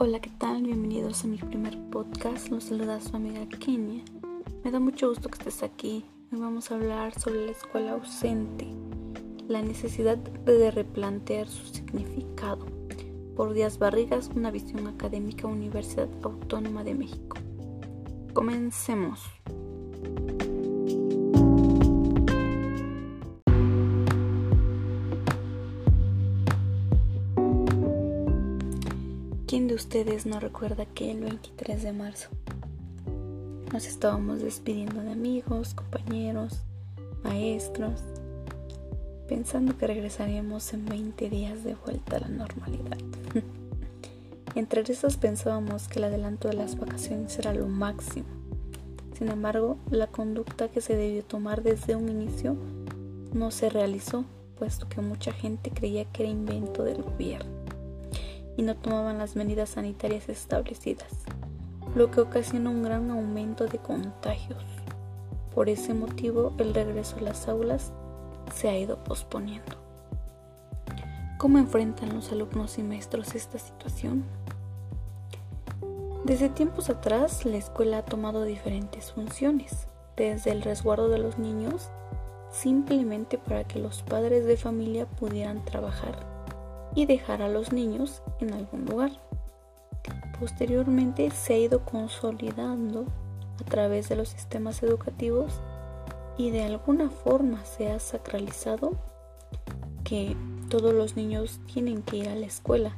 Hola, ¿qué tal? Bienvenidos a mi primer podcast. Nos saluda su amiga Kenia. Me da mucho gusto que estés aquí. Hoy vamos a hablar sobre la escuela ausente, la necesidad de replantear su significado. Por Díaz Barrigas, una visión académica, Universidad Autónoma de México. Comencemos. ¿Quién de ustedes no recuerda que el 23 de marzo nos estábamos despidiendo de amigos, compañeros, maestros, pensando que regresaríamos en 20 días de vuelta a la normalidad? Entre esos pensábamos que el adelanto de las vacaciones era lo máximo. Sin embargo, la conducta que se debió tomar desde un inicio no se realizó, puesto que mucha gente creía que era invento del gobierno y no tomaban las medidas sanitarias establecidas, lo que ocasionó un gran aumento de contagios. Por ese motivo, el regreso a las aulas se ha ido posponiendo. ¿Cómo enfrentan los alumnos y maestros esta situación? Desde tiempos atrás, la escuela ha tomado diferentes funciones, desde el resguardo de los niños, simplemente para que los padres de familia pudieran trabajar y dejar a los niños en algún lugar. Posteriormente se ha ido consolidando a través de los sistemas educativos y de alguna forma se ha sacralizado que todos los niños tienen que ir a la escuela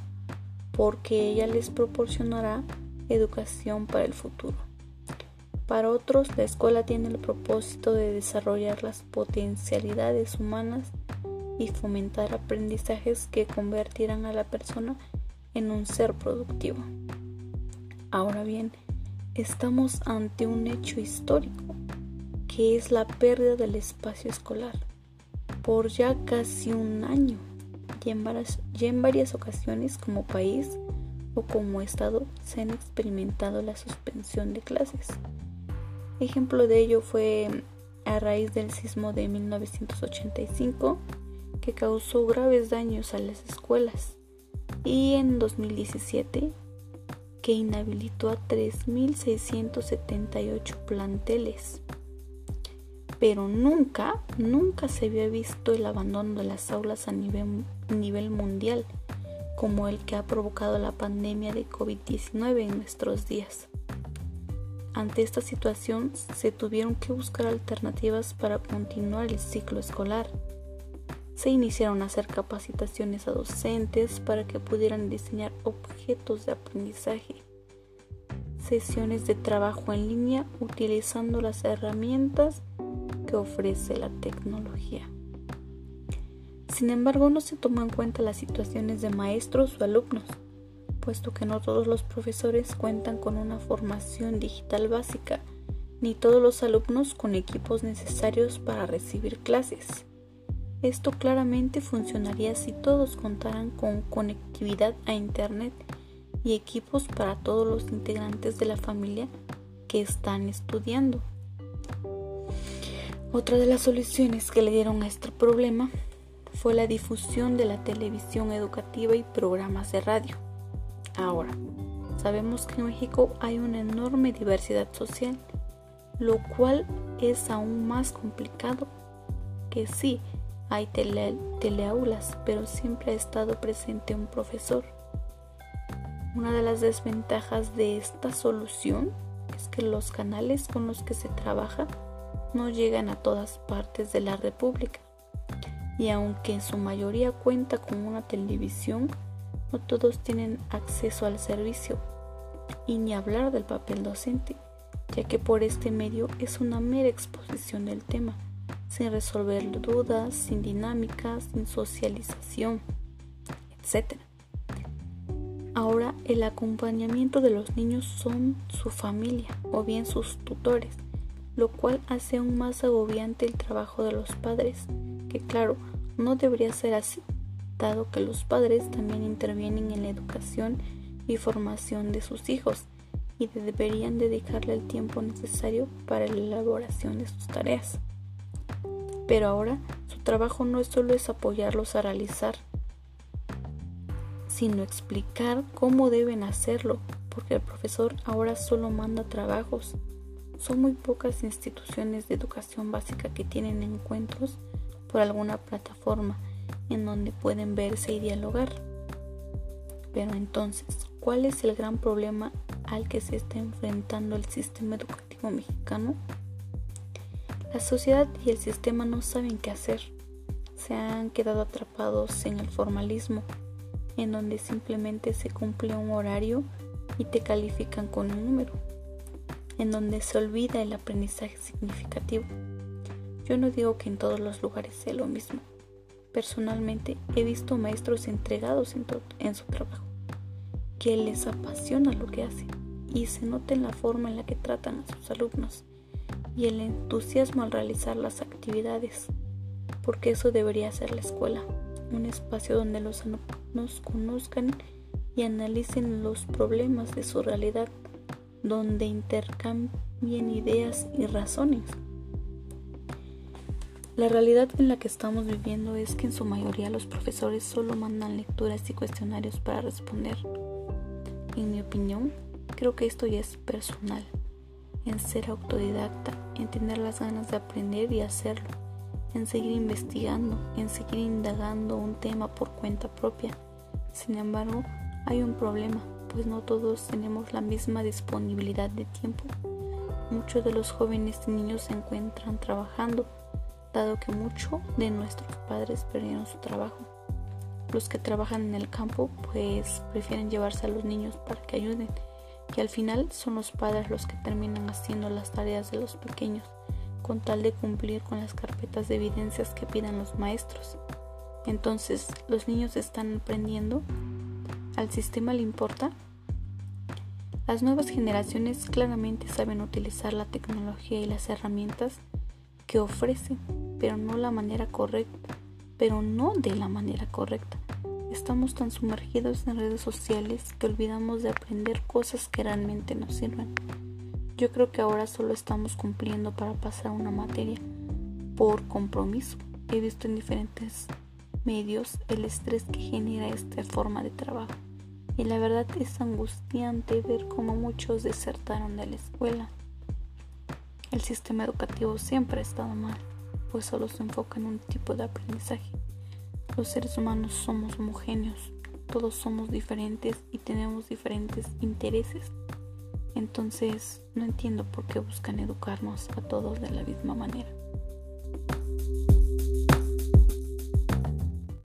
porque ella les proporcionará educación para el futuro. Para otros, la escuela tiene el propósito de desarrollar las potencialidades humanas y fomentar aprendizajes que convertirán a la persona en un ser productivo. Ahora bien, estamos ante un hecho histórico, que es la pérdida del espacio escolar, por ya casi un año, y en varias, en varias ocasiones como país o como Estado se han experimentado la suspensión de clases. Ejemplo de ello fue a raíz del sismo de 1985 que causó graves daños a las escuelas y en 2017 que inhabilitó a 3.678 planteles. Pero nunca, nunca se había visto el abandono de las aulas a nivel, mundial como el que ha provocado la pandemia de COVID-19 en nuestros días. Ante esta situación se tuvieron que buscar alternativas para continuar el ciclo escolar se iniciaron a hacer capacitaciones a docentes para que pudieran diseñar objetos de aprendizaje, sesiones de trabajo en línea utilizando las herramientas que ofrece la tecnología. Sin embargo, no se tomó en cuenta las situaciones de maestros o alumnos, puesto que no todos los profesores cuentan con una formación digital básica, ni todos los alumnos con equipos necesarios para recibir clases. Esto claramente funcionaría si todos contaran con conectividad a Internet y equipos para todos los integrantes de la familia que están estudiando. Otra de las soluciones que le dieron a este problema fue la difusión de la televisión educativa y programas de radio. Ahora, sabemos que en México hay una enorme diversidad social, lo cual es aún más complicado que sí hay teleaulas, pero siempre ha estado presente un profesor. Una de las desventajas de esta solución es que los canales con los que se trabaja no llegan a todas partes de la República. Y aunque en su mayoría cuenta con una televisión, no todos tienen acceso al servicio. Y ni hablar del papel docente, ya que por este medio es una mera exposición del tema sin resolver dudas, sin dinámicas, sin socialización, etc. Ahora el acompañamiento de los niños son su familia o bien sus tutores, lo cual hace aún más agobiante el trabajo de los padres, que claro, no debería ser así, dado que los padres también intervienen en la educación y formación de sus hijos y deberían dedicarle el tiempo necesario para la elaboración de sus tareas pero ahora su trabajo no solo es apoyarlos a realizar, sino explicar cómo deben hacerlo, porque el profesor ahora solo manda trabajos. Son muy pocas instituciones de educación básica que tienen encuentros por alguna plataforma en donde pueden verse y dialogar. Pero entonces, ¿cuál es el gran problema al que se está enfrentando el sistema educativo mexicano? La sociedad y el sistema no saben qué hacer. Se han quedado atrapados en el formalismo, en donde simplemente se cumple un horario y te califican con un número, en donde se olvida el aprendizaje significativo. Yo no digo que en todos los lugares sea lo mismo. Personalmente he visto maestros entregados en, su trabajo, que les apasiona lo que hacen y se nota en la forma en la que tratan a sus alumnos y el entusiasmo al realizar las actividades, porque eso debería ser la escuela, un espacio donde los alumnos conozcan y analicen los problemas de su realidad, donde intercambien ideas y razones. La realidad en la que estamos viviendo es que en su mayoría los profesores solo mandan lecturas y cuestionarios para responder. En mi opinión, creo que esto ya es personal en ser autodidacta, en tener las ganas de aprender y hacerlo, en seguir investigando, en seguir indagando un tema por cuenta propia. Sin embargo, hay un problema, pues no todos tenemos la misma disponibilidad de tiempo. Muchos de los jóvenes y niños se encuentran trabajando, dado que muchos de nuestros padres perdieron su trabajo. Los que trabajan en el campo pues prefieren llevarse a los niños para que ayuden y al final son los padres los que terminan haciendo las tareas de los pequeños, con tal de cumplir con las carpetas de evidencias que pidan los maestros. Entonces, ¿los niños están aprendiendo? ¿Al sistema le importa? Las nuevas generaciones claramente saben utilizar la tecnología y las herramientas que ofrecen, pero no la manera correcta, pero no de la manera correcta. Estamos tan sumergidos en redes sociales que olvidamos de aprender cosas que realmente nos sirven. Yo creo que ahora solo estamos cumpliendo para pasar una materia por compromiso. He visto en diferentes medios el estrés que genera esta forma de trabajo. Y la verdad es angustiante ver cómo muchos desertaron de la escuela. El sistema educativo siempre ha estado mal, pues solo se enfoca en un tipo de aprendizaje los seres humanos somos homogéneos, todos somos diferentes y tenemos diferentes intereses. Entonces no entiendo por qué buscan educarnos a todos de la misma manera.